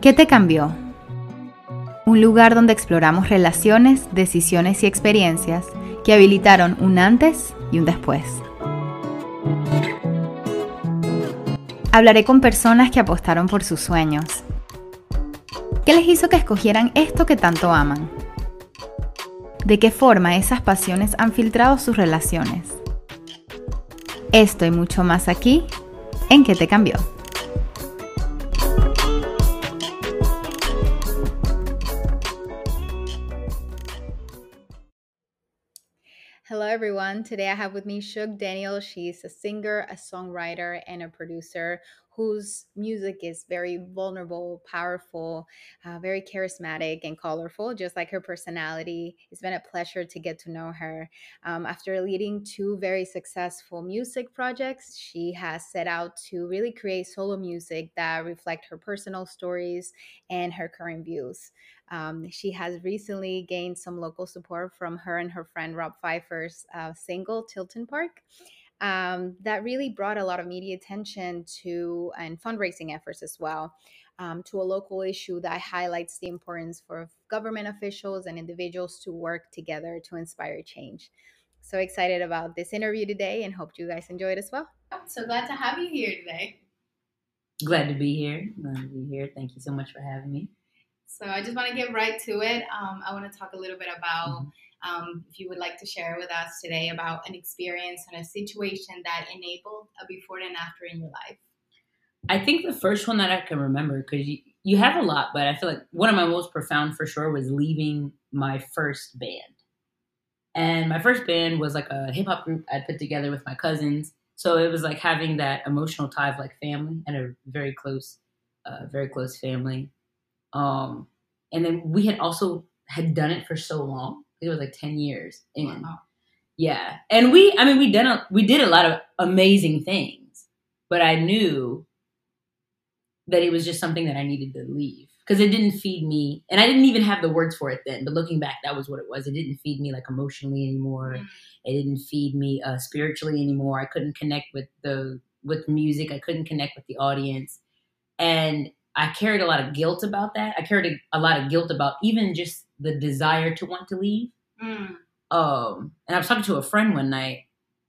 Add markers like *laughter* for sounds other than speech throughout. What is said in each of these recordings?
¿Qué te cambió? Un lugar donde exploramos relaciones, decisiones y experiencias que habilitaron un antes y un después. Hablaré con personas que apostaron por sus sueños. ¿Qué les hizo que escogieran esto que tanto aman? ¿De qué forma esas pasiones han filtrado sus relaciones? Esto y mucho más aquí en ¿Qué te cambió? Everyone. Today I have with me Sug Daniel. She's a singer, a songwriter, and a producer whose music is very vulnerable, powerful, uh, very charismatic, and colorful, just like her personality. It's been a pleasure to get to know her. Um, after leading two very successful music projects, she has set out to really create solo music that reflect her personal stories and her current views. Um, she has recently gained some local support from her and her friend Rob Pfeiffer's uh, single Tilton Park. Um, that really brought a lot of media attention to and fundraising efforts as well um, to a local issue that highlights the importance for government officials and individuals to work together to inspire change. So excited about this interview today and hope you guys enjoy it as well. So glad to have you here today. Glad to be here. Glad to be here. Thank you so much for having me. So I just want to get right to it. Um, I want to talk a little bit about mm-hmm. um, if you would like to share with us today about an experience and a situation that enabled a before and after in your life. I think the first one that I can remember because you, you have a lot, but I feel like one of my most profound for sure was leaving my first band. And my first band was like a hip hop group I put together with my cousins. So it was like having that emotional tie of like family and a very close, uh, very close family. Um, and then we had also had done it for so long. It was like 10 years. And wow. yeah. And we, I mean, we done a, we did a lot of amazing things, but I knew that it was just something that I needed to leave because it didn't feed me. And I didn't even have the words for it then, but looking back, that was what it was. It didn't feed me like emotionally anymore. Mm. It didn't feed me uh, spiritually anymore. I couldn't connect with the, with music. I couldn't connect with the audience. And I carried a lot of guilt about that. I carried a, a lot of guilt about even just the desire to want to leave. Mm. Um, and I was talking to a friend one night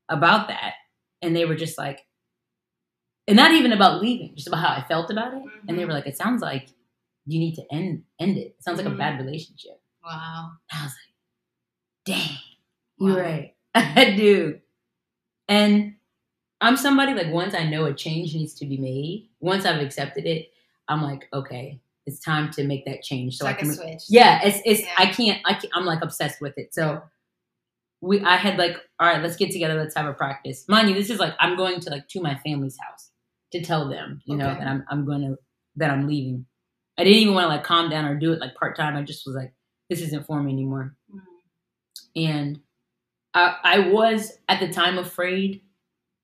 about that, and they were just like, and not even about leaving, just about how I felt about it. Mm-hmm. And they were mm-hmm. like, "It sounds like you need to end end it. It sounds like mm-hmm. a bad mm-hmm. relationship." Wow. I was like, "Dang, wow. you're right. *laughs* I do." And I'm somebody like once I know a change needs to be made, once I've accepted it, I'm like, okay, it's time to make that change. So like I can, switch. Yeah, it's it's yeah. I can't I can't, I'm like obsessed with it. So we I had like, all right, let's get together, let's have a practice. Mind you, this is like I'm going to like to my family's house to tell them, you okay. know, that I'm I'm going to that I'm leaving. I didn't even want to like calm down or do it like part time. I just was like, this isn't for me anymore. Mm. And I I was at the time afraid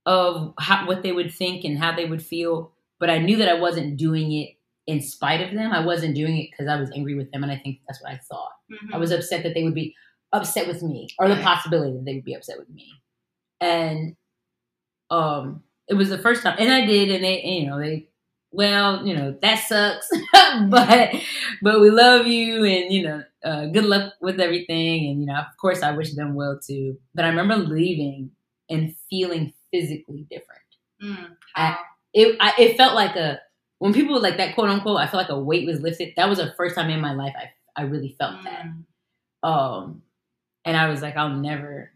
of how, what they would think and how they would feel, but I knew that I wasn't doing it in spite of them. I wasn't doing it because I was angry with them, and I think that's what I thought. Mm-hmm. I was upset that they would be upset with me, or the possibility that they would be upset with me. And um, it was the first time, and I did, and they, and, you know, they, well, you know, that sucks, *laughs* but but we love you, and you know, uh, good luck with everything, and you know, of course, I wish them well too. But I remember leaving and feeling physically different. Mm, I, it I, it felt like a when people were like that quote unquote, I felt like a weight was lifted. That was the first time in my life I I really felt mm. that. Um, and I was like, I'll never,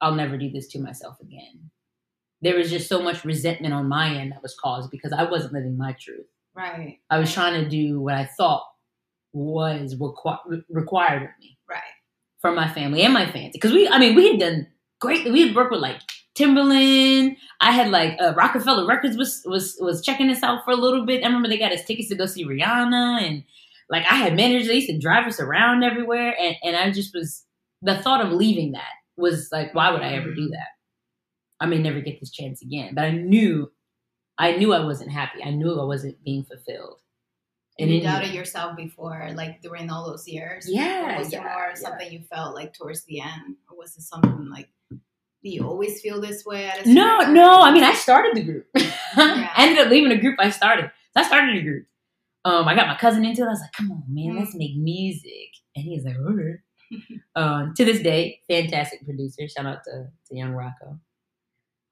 I'll never do this to myself again. There was just so much resentment on my end that was caused because I wasn't living my truth. Right. I was trying to do what I thought was requ- required of me. Right. From my family and my fans. Because we, I mean, we had done great. We had worked with like Timbaland. I had like uh, Roc-A-Fella Records was was was checking us out for a little bit. I remember they got us tickets to go see Rihanna, and like I had managers. They used to drive us around everywhere, and and I just was the thought of leaving that was like, why would I ever do that? I may never get this chance again. But I knew, I knew I wasn't happy. I knew I wasn't being fulfilled. And you doubted yourself before, like during all those years. Yeah. Was yeah, it more something you felt like towards the end, or was it something like do you always feel this way at a no no i mean i started the group *laughs* yeah. i ended up leaving a group i started so i started a group Um, I got my cousin into it. I was like, come on, man, let's make music. And he's like, right. *laughs* um, to this day, fantastic producer. Shout out to, to Young Rocco.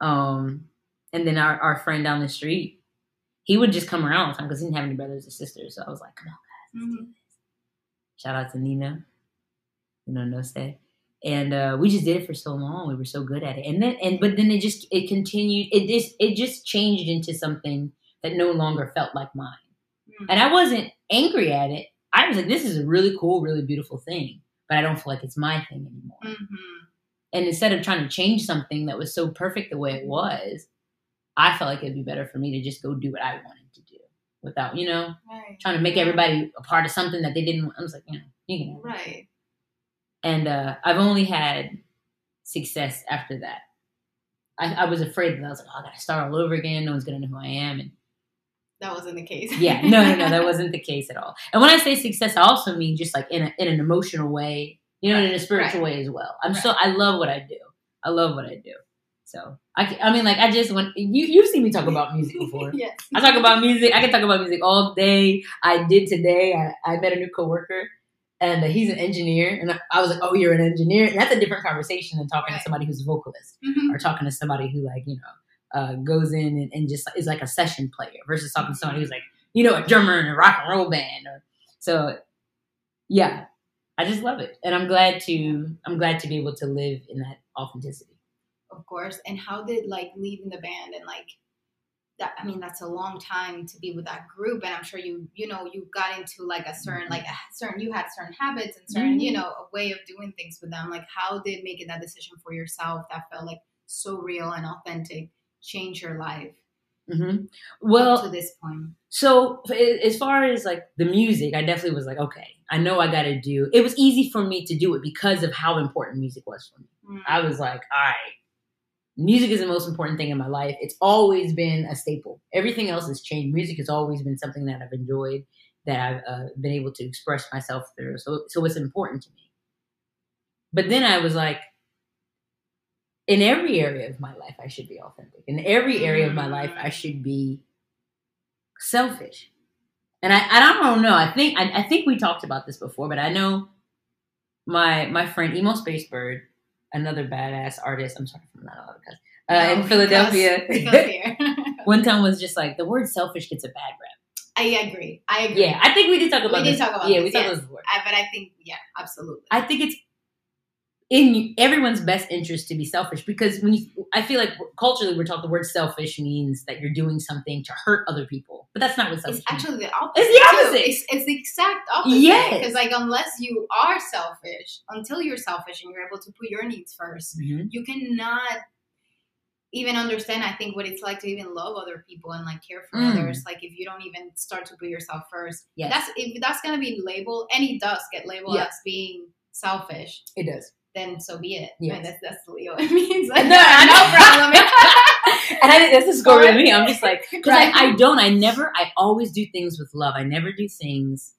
Um, and then our, our friend down the street, he would just come around all the time because he didn't have any brothers or sisters. So I was like, come on, guys, let's do Mhm. Shout out to Nina, you know, no stay. And uh, we just did it for so long. We were so good at it. And then, and but then it just it continued. It just it just changed into something that no longer felt like mine. Mhm. And I wasn't angry at it. I was like, this is a really cool, really beautiful thing, but I don't feel like it's my thing anymore. Mhm. And instead of trying to change something that was so perfect the way it was, I felt like it'd be better for me to just go do what I wanted to do without, you know, Right. trying to make everybody a part of something that they didn't want. I was like, you know, you can. have it. Right. And uh, I've only had success after that. I, I was afraid that I was like, oh, I got to start all over again. No one's going to know who I am. And That wasn't the case. yeah no no no that *laughs* wasn't the case at all and when i say success i also mean just like in, a, in an emotional way you know in a spiritual right. way as well i'm Right. so i love what i do i love what i do so i, I mean like i just when you, you've seen me talk about music *laughs* before yes. i talk about music i can talk about music all day i did today i, I met a new coworker and he's an engineer and I, was like oh you're an engineer and that's a different conversation than talking Right. to somebody who's a vocalist Mhm. or talking to somebody who like you know uh, goes in and, and just is like a session player versus talking to somebody who's like you know a drummer in a rock and roll band or so yeah i just love it and i'm glad to i'm glad to be able to live in that authenticity Of course. And how did like leaving the band and like that? I mean, that's a long time to be with that group, and I'm sure you you know you got into like a certain like a certain you had certain habits and certain you Mhm. know a way of doing things with them. Like how did making that decision for yourself that felt like so real and authentic change your life hmm up to this point? so as far as like the music i definitely was like okay i know i gotta do it was easy for me to do it because of how important music was for me Mm. I was like, all right, music is the most important thing in my life. It's always been a staple. Everything else has changed. Music has always been something that I've enjoyed, that I've uh, been able to express myself through. So, so it's important to me. But then I was like, in every area of my life, I should be authentic. In every area of my life, I should be selfish. And I, I don't know. I think I, I think we talked about this before, but I know my my friend Emo Spacebird, another badass artist. I'm sorry allowed to cuss. Uh, No, in Philadelphia, because- *laughs* because *laughs* one time was just like the word selfish gets a bad rap. I agree. I agree. Yeah, I think we did talk about We did this. talk about yeah, this, we talked yes. about this before. I, but I think yeah, absolutely. I think it's in everyone's best interest to be selfish because when you, I feel like culturally we're taught the word selfish means that you're doing something to hurt other people, but that's not what selfish It's means. actually the opposite. It's the opposite. It's, it's the exact opposite. Yes. Because like unless you are selfish, until you're selfish and you're able to put your needs first, Mhm. you cannot even understand. I think what it's like to even love other people and like care for Mm. others. Like if you don't even start to put yourself first, Yes. that's if that's gonna be labeled, and it does get labeled Yeah. as being selfish. It does. Then so be it. Yes. That's that's Leo. It *laughs* means like *laughs* No, no, no problem. *laughs* and I think that's the score with me. I'm just like, because Right. I, I don't, I never, I always do things with love. I never do things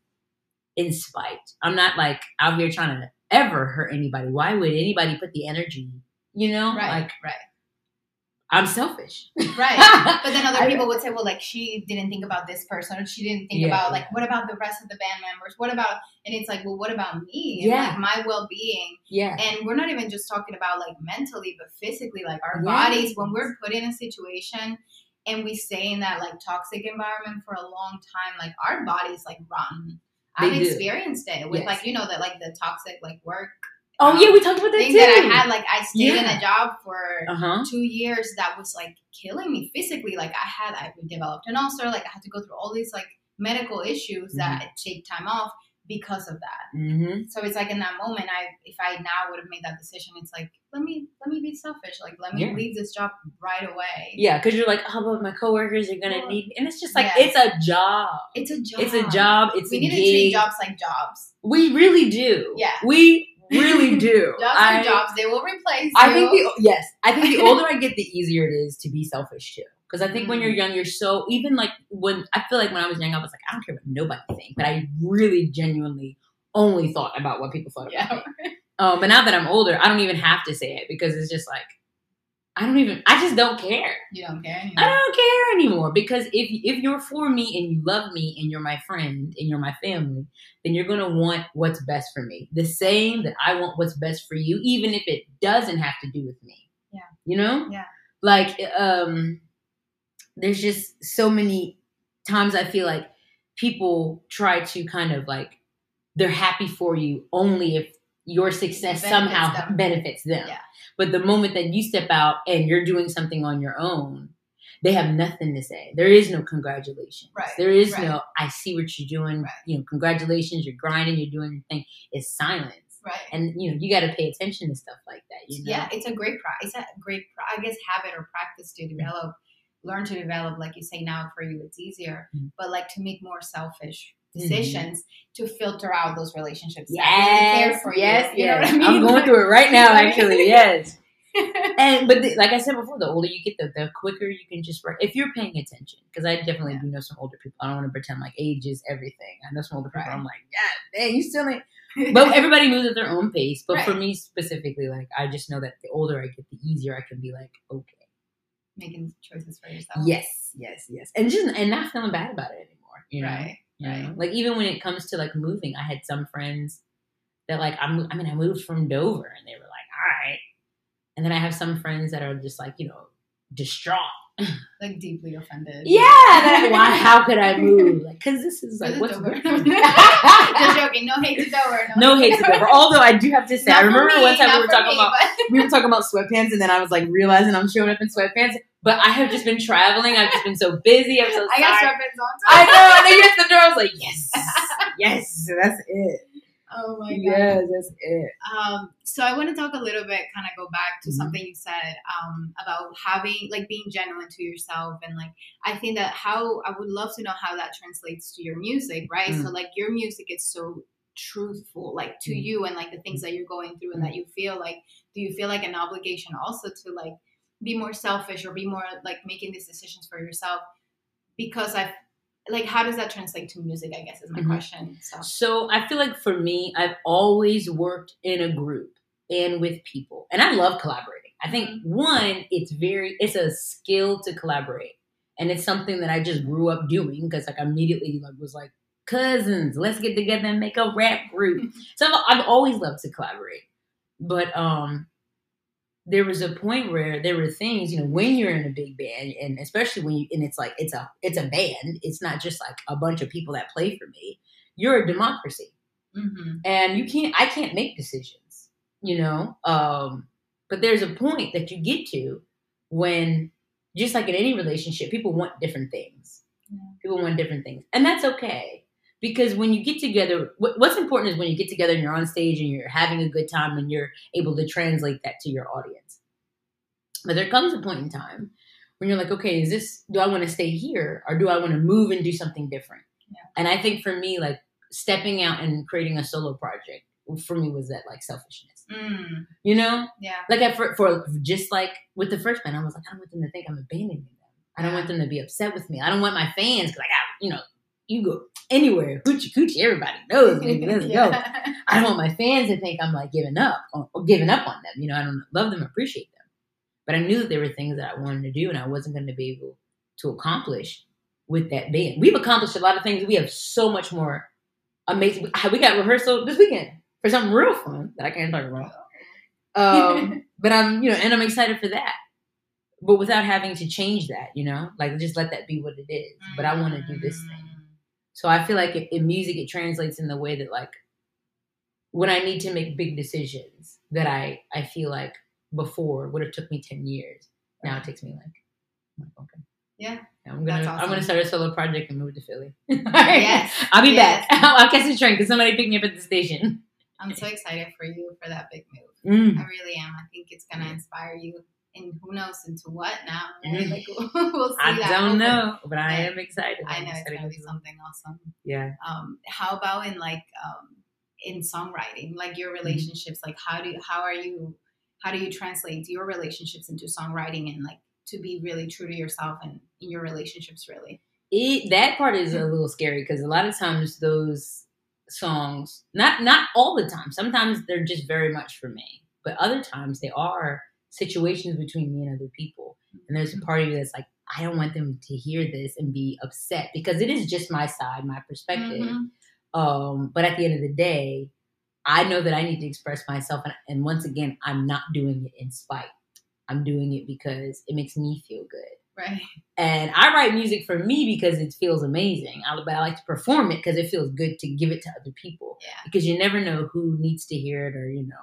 in spite. I'm not like out here trying to ever hurt anybody. Why would anybody put the energy, you know? right, Like, right. I'm selfish. Right. *laughs* But then other people would say, well, like she didn't think about this person, or she didn't think Yeah, about like yeah. what about the rest of the band members? What about and it's like, well, what about me? Yeah. Like my well being. Yeah. And we're not even just talking about like mentally, but physically, like our bodies, when we're put in a situation and we stay in that like toxic environment for a long time, like our bodies, like rotten. I've do. experienced it with Yes. like, you know, that like the toxic like work Oh, yeah, we talked about that thing too. that I had. Like I stayed in a job for Uh huh. two years that was like killing me physically. Like I had, I developed an ulcer. Like I had to go through all these like medical issues that take time off because of that. Mm-hmm. So it's like in that moment, I if I now would have made that decision, it's like let me let me be selfish. Like let me Yeah. leave this job right away. Yeah, because you're like, how about my coworkers are gonna Well, need me? And it's just like, yeah. it's a job. It's a job. It's a job. It's We a need to gig. treat jobs like jobs. We really do. Yeah. We really *laughs* do. Jobs I, are jobs. They will replace I you. think the yes, I think the *laughs* older I get, the easier it is to be selfish too. Because I think when Mm. you're young, you're so even like when I feel like when I was young, I was like, I don't care what nobody thinks, but I really genuinely only thought about what people thought about yeah. me. Um, but now that I'm older, I don't even have to say it because it's just like I don't even. I just don't care. You don't care anymore. I don't care anymore because if if you're for me and you love me and you're my friend and you're my family, then you're gonna want what's best for me. The same that I want what's best for you, even if it doesn't have to do with me. Yeah. You know. Yeah. Like um, there's just so many times I feel like people try to kind of like they're happy for you only if your success Benefits somehow them. benefits them. Yeah. But the moment that you step out and you're doing something on your own, they have nothing to say. There is no congratulations. Right, There is right. no I see what you're doing. Right. You know, congratulations, you're grinding, you're doing your thing. It's silence. Right. And you know, you got to pay attention to stuff like that. You know? Yeah, it's a great it's a great I guess habit or practice to Mm-hmm. develop, learn to develop. Like you say now, for you it's easier, Mhm. but like to make more selfish Mhm. decisions to filter out those relationships. really Yes, for yes, you. You know yes. what I mean? I'm going through it right now, actually. Yes. *laughs* and but the, like I said before, the older you get, the, the quicker you can just work. If you're paying attention, because I definitely Yeah. do know some older people. I don't want to pretend like age is everything. I know some older people. Right. I'm like, yeah, man, you still ain't. *laughs* But everybody moves at their own pace. But for me specifically, like I just know that the older I get, the easier I can be. Like, okay, making choices for yourself. yes, yes, yes, and just and not feeling bad about it anymore. You know, Right. Right. Like even when it comes to like moving, I had some friends that like I'm. I mean, I moved from Dover, and they were like, "All right," and then I have some friends that are just like, you know, distraught. *laughs* Like deeply offended. Yeah, that, why? *laughs* How could I move? *laughs* Like, cause this is like what's Dover. Just joking. No hate to Dover. no hate to Dover. Although I do have to say, Not I remember me, one time we were talking me, about but- we were talking about sweatpants, and then I was like realizing I'm showing up in sweatpants. But I have just been traveling. I've just been so busy. I'm so I got sweatpants on. I know. And then you hit the door. I was like, yes, *laughs* yes, that's it. Oh my god. Yes, that's it. Um, so I want to talk a little bit, kind of go back to Mhm. something you said um, about having, like, being genuine to yourself, and like, I think that how I would love to know how that translates to your music, right? So like, your music is so truthful, like to Mm. you, and like the things that you're going through, and that you feel like, do you feel like an obligation also to like be more selfish or be more like making these decisions for yourself? Because I've like, how does that translate to music? I guess is my Mhm. question. So So I feel like for me, I've always worked in a group and with people, and I love collaborating. I think one, it's very, it's a skill to collaborate, and it's something that I just grew up doing because like I immediately like was like cousins, let's get together and make a rap group. so I've, I've always loved to collaborate, but um. There was a point where there were things, you know, when you're in a big band, and especially when you, and it's like it's a it's a band. It's not just like a bunch of people that play for me. You're a democracy Mhm. and you can't i can't make decisions you know um but there's a point that you get to when just like in any relationship people want different things Yeah. people want different things and that's okay because when you get together what's important is when you get together and you're on stage and you're having a good time and you're able to translate that to your audience. But there comes a point in time when you're like okay is this do i want to stay here or do i want to move and do something different? Yeah. and i think for me like stepping out and creating a solo project for me was that like selfishness. Mm, you know? Yeah. like I, for, for just like with the first band i was like i don't want them to think i'm abandoning them. I don't want them to be upset with me. I don't want my fans because i got you know you go anywhere hoochie coochie everybody knows baby *laughs* let's go I don't want my fans to think I'm like giving up or, or giving up on them. You know, I don't love them, appreciate them. But I knew that there were things that I wanted to do and I wasn't going to be able to accomplish with that band. We've accomplished a lot of things. We have so much more amazing. We got rehearsal this weekend for something real fun that I can't talk about. Um, *laughs* but I'm, you know, and I'm excited for that. But without having to change that, you know, like just let that be what it is. But I want to do this thing. So I feel like in- music, it translates in the way that like when I need to make big decisions that I I feel like before would have took me ten years. Now it takes me like, like, okay, Yeah. I'm gonna That's I'm gonna start a solo project and move to Philly. *laughs* Yes. I'll be Yes. back. *laughs* I'll catch the train because somebody picked me up at the station. I'm so excited for you for that big move. Mm. I really am. I think it's gonna inspire you, and who knows into what now? Right? Mhm. Like *laughs* we'll see. I that don't happen. know, but I am excited. I know it's gonna be something awesome. Yeah. Um, how about in like um, in songwriting, like your Mm-hmm. relationships? Like how do you, how are you? How do you translate your relationships into songwriting and like to be really true to yourself and in your relationships? Really, it that part is a little scary because a lot of times those songs not not all the time sometimes they're just very much for me but other times they are situations between me and other people. And there's a part of you that's like, I don't want them to hear this and be upset because it is just my side, my perspective. Mhm. Um, but at the end of the day, I know that I need to express myself. And, and once again, I'm not doing it in spite. I'm doing it because it makes me feel good. Right. And I write music for me because it feels amazing. I, but I like to perform it because it feels good to give it to other people. Yeah. Because you never know who needs to hear it, or you know,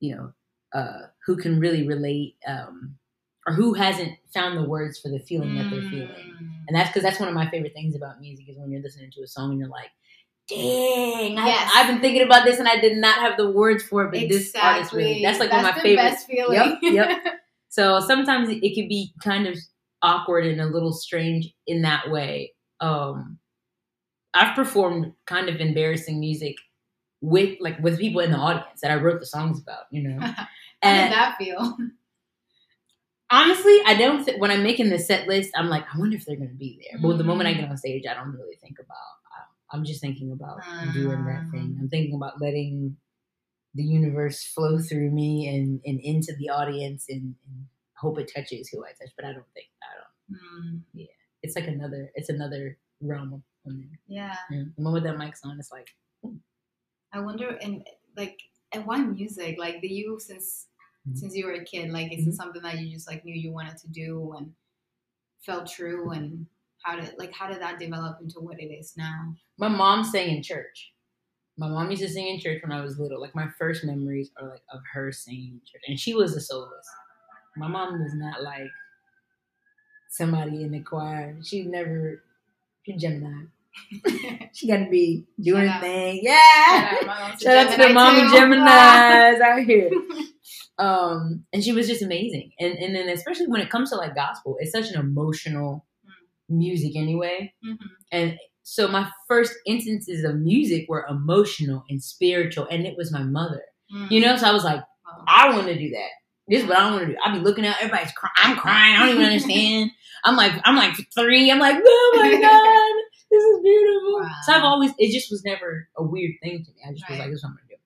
you know, uh, who can really relate, um, or who hasn't found the words for the feeling that they're feeling. Mm. And that's because that's one of my favorite things about music is when you're listening to a song and you're like, dang, I, Yes. I've been thinking about this and I did not have the words for it, but this artist really, that's like one of my favorite. best feeling. Yep, *laughs* So sometimes it, it can be kind of awkward and a little strange in that way. Um, I've performed kind of embarrassing music with like with people in the audience that I wrote the songs about, you know. *laughs* How And did that feel? honestly, I don't. Th- when I'm making the set list, I'm like, I wonder if they're going to be there. But the moment I Mhm. get on stage, I don't really think about. I- I'm just thinking about doing that thing. I'm thinking about letting the universe flow through me and and into the audience and, and hope it touches who I touch. But I don't think I don't. Mm, It's like another. It's another realm of. yeah. Yeah. The moment that mic's on, it's like. I wonder, and like, and why music? Like, do you since Mhm. since you were a kid, like, is it something that you just like knew you wanted to do and felt true? And how did like how did that develop into what it is now? My mom sang in church. My mom used to sing in church when I was little. Like my first memories are like of her singing in church, and she was a soloist. My mom was not like somebody in the choir. She never. She Gemini. *laughs* She got to be doing her thing. Yeah. Shout out, to *laughs* the mommy. Geminis out *laughs* here. Um, and she was just amazing. And and then especially when it comes to like gospel, it's such an emotional music anyway. Mhm. And so my first instances of music were emotional and spiritual, and it was my mother. Mm. You know, so I was like, I want to do that. This is what I want to do. I'll be looking out, everybody's crying. I'm crying. I don't even understand. I'm like, I'm like three. I'm like, oh my god, this is beautiful. Wow. So I've always, it just was never a weird thing to me. I just was like, this is what I'm gonna do.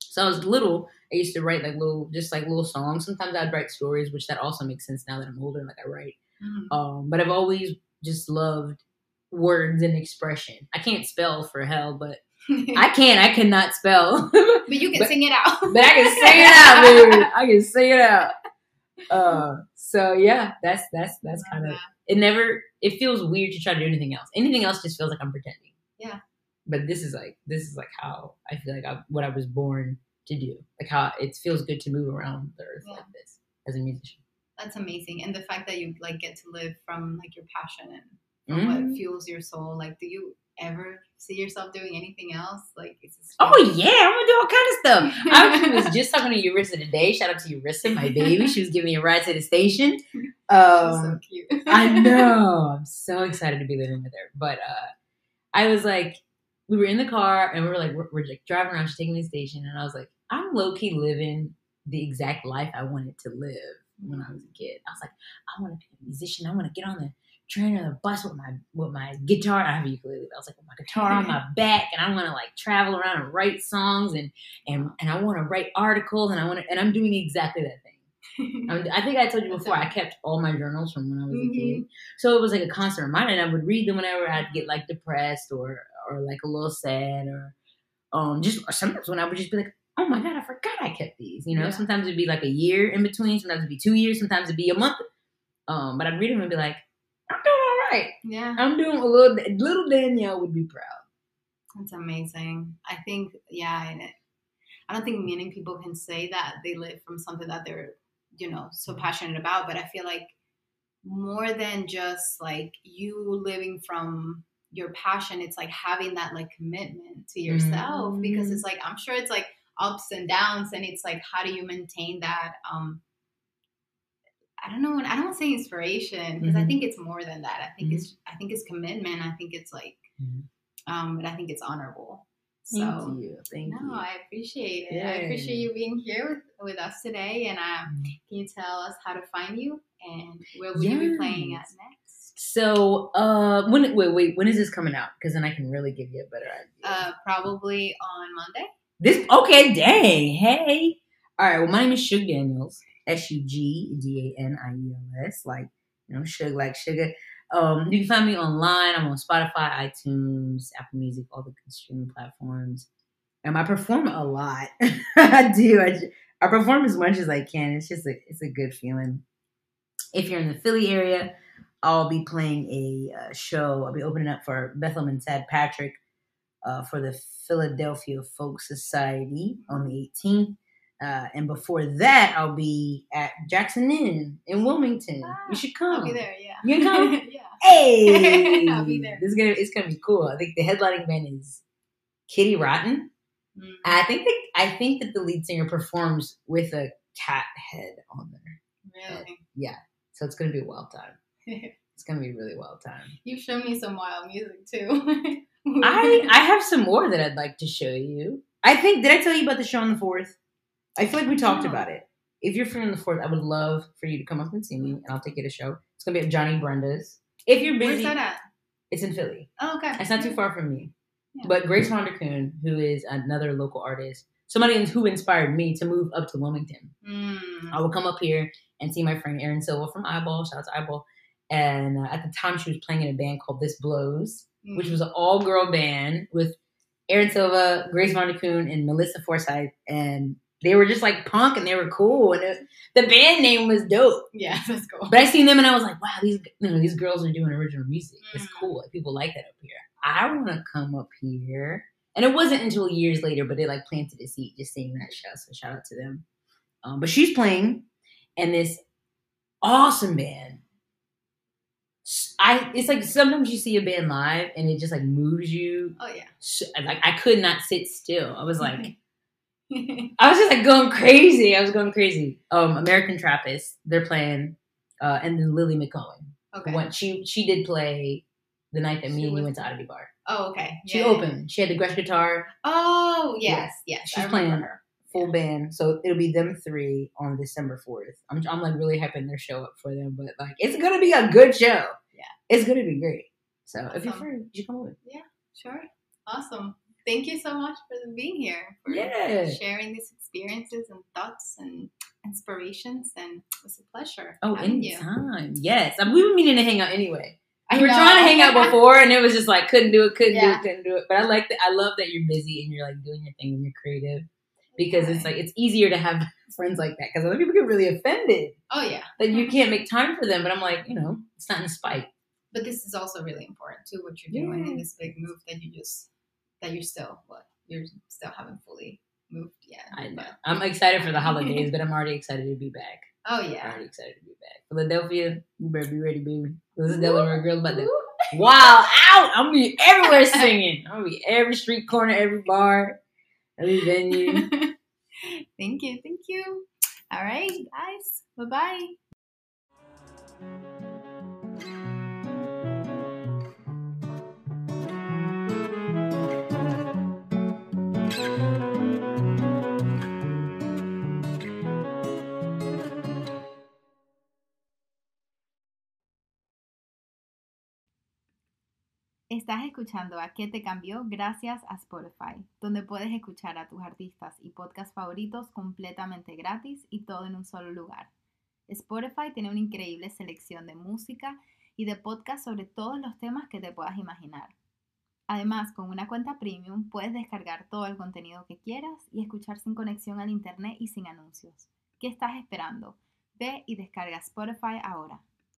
So I was little. I used to write like little, just like little songs. Sometimes I'd write stories, which that also makes sense now that I'm older. Like I write Mhm. um, but I've always just loved words and expression. I can't spell for hell, but *laughs* I can. I cannot spell, *laughs* but you can but- sing it out. but I can sing it out, baby. I can sing it out. *laughs* Uh, so yeah, that's that's that's kind of it. Never. It feels weird to try to do anything else. Anything else just feels like I'm pretending. Yeah. But this is like this is like how I feel like I, what I was born to do. Like how it feels good to move around the earth Yeah. like this as a musician. That's amazing, and the fact that you like get to live from like your passion and Mhm. what fuels your soul. Like, do you ever see yourself doing anything else? Like, it's just Oh yeah, I'm gonna do all kind of stuff. I *laughs* was just talking to Eurissa today. Shout out to Eurissa, my *laughs* baby. She was giving me a ride to the station. *laughs* She's so Um, cute. I know. I'm so excited to be living with her. But uh, I was like, we were in the car and we were like, we're, we're like driving around. She's taking me to the station, and I was like, I'm low key living the exact life I wanted to live when I was a kid. I was like, I want to be a musician. I want to get on the train or the bus with my with my guitar. I have a ukulele. but I was like, with my guitar on my *laughs* back, and I want to like travel around and write songs, and and and I want to write articles, and I want to, and I'm doing exactly that thing. *laughs* I'm, I think I told you before. I kept all my journals from when I was a kid, so it was like a constant reminder. And I would read them whenever I'd get like depressed or or like a little sad or um just or sometimes when I would just be like, oh my god, I forgot I kept these. You know, Yeah. sometimes it'd be like a year in between. Sometimes it'd be two years. Sometimes it'd be a month. Um, but I'd read them and be like, I'm doing all right. yeah, I'm doing a little. Little Danielle would be proud. that's amazing. I think, yeah, and it, I don't think many people can say that they live from something that they're, you know, so passionate about. But I feel like more than just like you living from your passion, it's like having that like commitment to yourself because Mhm. it's like I'm sure it's like ups and downs, and it's like how do you maintain that? Um, I don't know. I don't say inspiration because I Mhm. think it's more than that. I think Mhm. it's I think it's commitment. I think it's like, Mhm. um, but I think it's honorable. So Thank you. Thank no, you. I appreciate it. I appreciate you being here with, with us today. And uh, can you tell us how to find you and where will you be playing at next? So, uh, when wait, wait, when is this coming out? Because then I can really give you a better idea. Uh, probably on Monday. This okay, dang, hey. All right, well, my name is Sug Daniels. S U G D A N I E L S, like you know, sugar like sugar. Um, you can find me online. I'm on Spotify, iTunes, Apple Music, all the streaming platforms. And I perform a lot. *laughs* I do. I, I perform as much as I can. It's just a it's a good feeling. If you're in the Philly area, I'll be playing a uh, show. I'll be opening up for Bethlehem and Sad Patrick uh, for the Philadelphia Folk Society on the 18th. Uh, and before that, I'll be at Jackson Inn in Wilmington. Ah, you should come. I'll be there. Yeah. You can come. *laughs* yeah. Hey, *laughs* I'll be there. This is gonna it's gonna be cool. I think the headlining band is Kitty Rotten. Mm. I think that I think that the lead singer performs with a cat head on there. Really? yeah. So it's gonna be a wild time. *laughs* it's gonna be really wild time. You've shown me some wild music too. I I have some more that I'd like to show you. I think did I tell you about the show on the fourth? I feel like we talked about it. If you're free on the fourth, I would love for you to come up and see me, and I'll take you to show. It's gonna be at Johnny Brenda's. If you're busy, where's that at? It's in Philly. Oh, okay. It's not too far from me. Yeah. But Grace Vonderkuhn, who is another local artist, somebody who inspired me to move up to Wilmington. Mm. I would come up here and see my friend Erin Silva from Eyeball. Shout out to Eyeball. And uh, at the time, she was playing in a band called This Blows, mm. which was an all girl band with Erin Silva, Grace Vonderkuhn, and Melissa Forsyth. And they were just like punk and they were cool. And it, the band name was dope. Yeah, *laughs* that's cool. But I seen them and I was like, wow, these you know these girls are doing original music. Mm. It's cool. People like that up here. I want to come up here. And it wasn't until years later, but they like planted a seed just seeing that show. So shout out to them. Um, but she's playing, and this awesome band. I it's like sometimes you see a band live and it just like moves you. Oh yeah. So, like I could not sit still. I was like, *laughs* I was just like going crazy. I was going crazy. Um, American Trappist, they're playing, uh, and then Lily McCohen. Okay. When she she did play the night that me she and you went to Oddity Bar. Oh, okay. She yeah, opened. Yeah. She had the Gretsch guitar. Oh, yes, yes. yes She's playing her. full yeah. band. So it'll be them three on December 4th. I'm, I'm like really hyping their show up for them, but like it's going to be a good show. Yeah. It's going to be great. So awesome. if you're free, you should come over. Yeah, sure. Awesome. Thank you so much for being here. For yeah. sharing these experiences and thoughts and inspirations. And it was a pleasure. Oh, anytime. You. Yes. I mean, we were meaning to hang out anyway. We were trying to hang out *laughs* before, and it was just like couldn't do it, couldn't yeah. do it, couldn't do it. But I like that. I love that you're busy and you're like doing your thing and you're creative because it's like it's easier to have *laughs* friends like that because other people get really offended. Oh yeah, that you can't make time for them. But I'm like, you know, it's not in spite. But this is also really important too. What you're doing yeah. in this big move that you just that you're still what you're still haven't fully moved yet. I know. But. I'm excited for the *laughs* holidays, but I'm already excited to be back. Oh yeah. I'm already excited to be back. Philadelphia, you better be ready, baby. This is Delaware girls about to wow out. I'm gonna be everywhere *laughs* singing. I'm gonna be every street corner, every bar, every venue. *laughs* thank you, thank you. All right, guys. Bye bye. Estás escuchando a ¿Qué te cambió? Gracias a Spotify, donde puedes escuchar a tus artistas y podcasts favoritos completamente gratis y todo en un solo lugar. Spotify tiene una increíble selección de música y de podcasts sobre todos los temas que te puedas imaginar. Además, con una cuenta premium puedes descargar todo el contenido que quieras y escuchar sin conexión al internet y sin anuncios. ¿Qué estás esperando? Ve y descarga Spotify ahora.